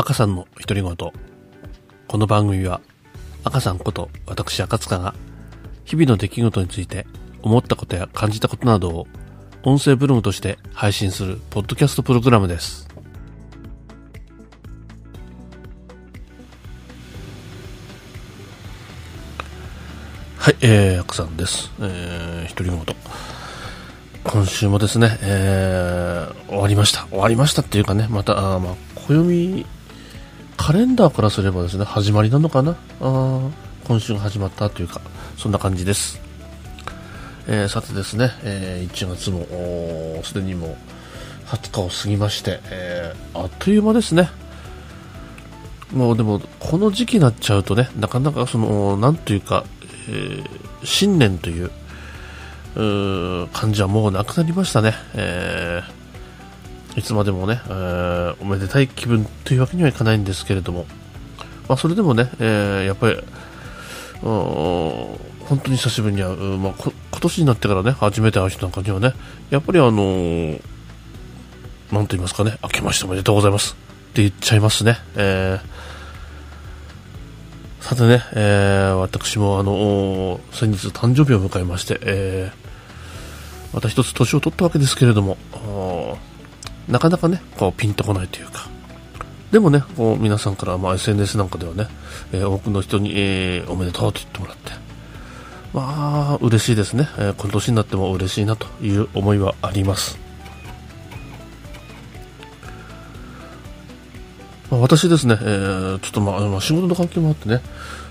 赤さんの独り言。この番組は、赤さんこと私赤塚が、日々の出来事について思ったことや感じたことなどを、音声ブログとして配信するポッドキャストプログラムです。はい、えー、赤さんです。えー、独り言。今週もですね、えー、終わりました。終わりましたっていうかね、また、あまあ、暦、カレンダーからすればですね、始まりなのかな？あ今週が始まったというか、そんな感じです。えーさてですね、えー1月も、すでにもう20日を過ぎまして、えーあっという間ですね。もうでも、この時期になっちゃうとね、なかなかその、なんというか、えー新年という、う感じはもうなくなりましたね。えーいつまでもね、えーおめでたい気分というわけにはいかないんですけれども、まあ、それでもね、えーやっぱり、本当に久しぶりに会う、まあ、今年になってからね、初めて会う人なんかにはね、やっぱりあのーなんと言いますかね、明けましておめでとうございます。って言っちゃいますね。えーさてね、えー私もあのお先日誕生日を迎えまして、えーまた一つ年を取ったわけですけれども、なかなかね、こうピンとこないというか、でもね、こう皆さんから、まあ、SNS なんかではね、えー多くの人に、えーおめでとうと言ってもらって、まあ、嬉しいですね、えーこの年になっても嬉しいなという思いはあります。まあ、私ですね、えーちょっとまあ、まあ仕事の関係もあってね、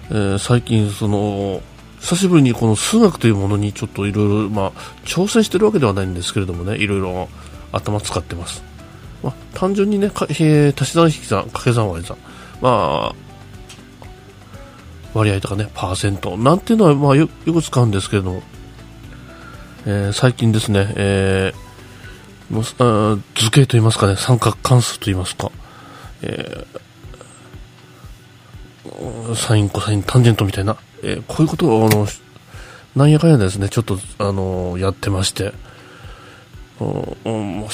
えー最近その、久しぶりにこの数学というものにちょっといろいろ、まあ、挑戦してるわけではないんですけれどもね、いろいろ頭使ってます。まあ、単純にね、かえー足し算引き算、掛け算割り算、まあ、割合とかね、パーセント、なんていうのは、まあよ、よく使うんですけども、えー最近ですね、えーもうあ図形といいますかね、三角関数といいますか、えーサイン、コサイン、タンジェントみたいな、えーこういうことを、あの、なんやかんやですね、ちょっと、あのやってまして、うんう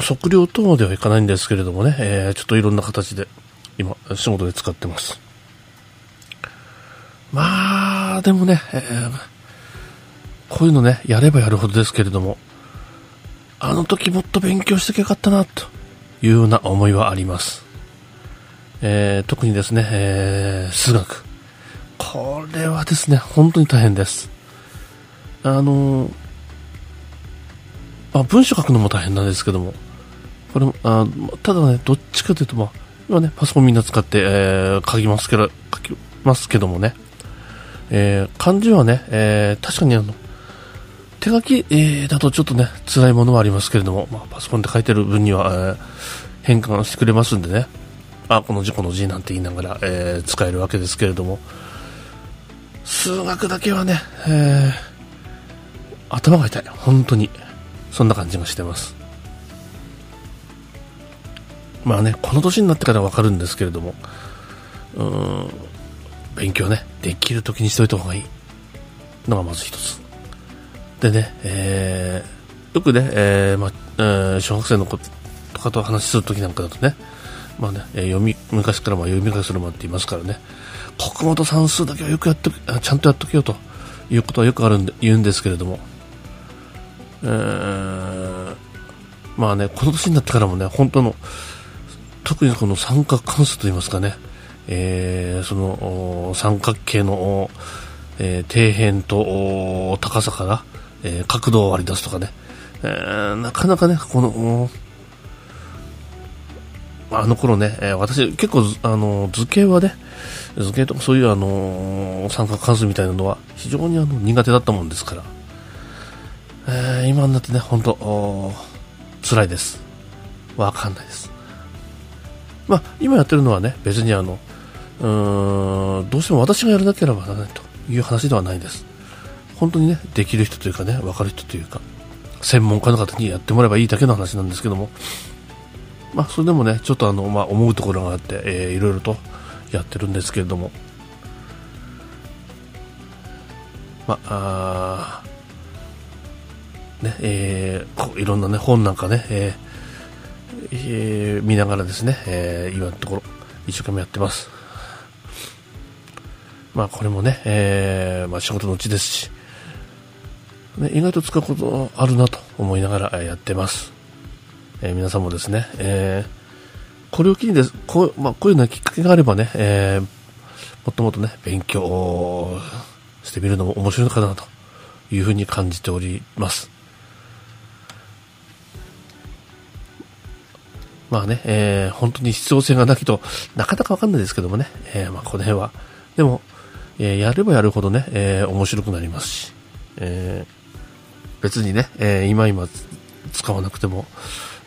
測量等ではいかないんですけれどもね、えーちょっといろんな形で、今、仕事で使ってます。まあ、でもね、えーこういうのね、やればやるほどですけれども、あの時もっと勉強してきゃよかったな、というような思いはあります。えー特にですね、えー数学。これはですね、本当に大変です。あのーまあ、文章書くのも大変なんですけども、これも、あただね、どっちかというと、まあ、今ね、パソコンみんな使って、えー書きますけど、書きますけどもね、えー漢字はね、えー確かにあの、手書き、えーだとちょっとね、辛いものはありますけれども、まあ、パソコンで書いてる分には、えー変換してくれますんでね、あ、この字この字なんて言いながら、え使えるわけですけれども、数学だけはね、え頭が痛い。本当に。そんな感じがしてます。まあね、この年になってからわかるんですけれども、うん、勉強ね、できる時にしといた方がいいのがまず一つ。でね、えー、よくね、えーまえー小学生の子とかと話する時なんかだとね、まあね、えー読み、昔からまあ読み書きするまって言いますからね、国語と算数だけはよくやっと、ちゃんとやっとけよということはよくあるんで、言うんですけれども、えーまあね、この年になってからもね、本当の、特にこの三角関数といいますかね、えーその三角形の、えー底辺と高さから、えー角度を割り出すとかね、えーなかなかね、この、あの頃ね、え私結構あの図形はね、図形とかそういうあの三角関数みたいなのは非常にあの苦手だったもんですから、えー今になってね、本当お辛いです。わかんないです。まあ、今やってるのはね、別にあの、うーん、どうしても私がやらなければならないという話ではないです。本当にね、できる人というかね、わかる人というか、専門家の方にやってもらえばいいだけの話なんですけども、まあ、それでもね、ちょっとあの、まあ、思うところがあって、えーいろいろとやってるんですけれども、まあ、あね、えーこういろんなね、本なんかね、えーえー見ながらですね、えー今のところ、一生懸命やってます。まあこれもね、えー、まあ仕事のうちですし、ね、意外と使うことあるなと思いながらやってます。えー、皆さんもですね、えー、これを機にです、こう,、まあ、こういうようなきっかけがあればね、えー、もっともっとね、勉強してみるのも面白いのかなというふうに感じております。まあね、えー、本当に必要性がなきとなかなかわかんないですけどもね、えー、まあこの辺は。でも、えー、やればやるほどね、え、面白くなりますし、え、別にね、え、今今使わなくても、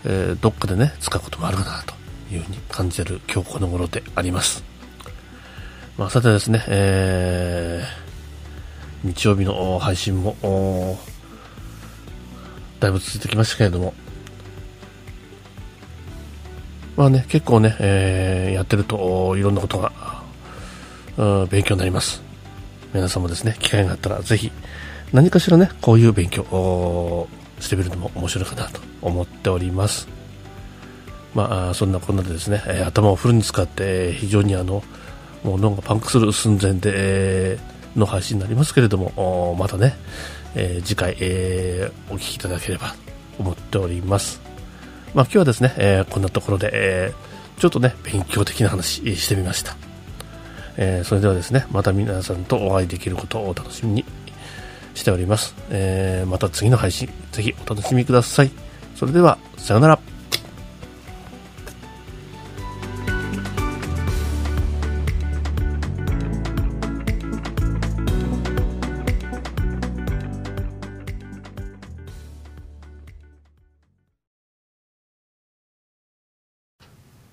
え、どっかでね、使うこともあるかなというふうに感じる今日この頃であります。まあ、さてですね、えー、日曜日の配信も、だいぶ続いてきましたけれども、まあね、結構ね、えー、やってるといろんなことが、勉強になります。皆さんもですね、機会があったらぜひ何かしらね、こういう勉強をしてみるのも面白いかなと思っております。まあ、そんなこんなでですね、えー、頭をフルに使って非常にあの、もう脳がパンクする寸前で、の配信になりますけれども、またね、えー、次回、えー、お聞きいただければと思っております。まあ、今日はですね、えー、こんなところで、えー、ちょっとね、勉強的な話してみました。えー、それではですね、また皆さんとお会いできることをお楽しみにしております。え、また次の配信、ぜひお楽しみください。それでは、さようなら。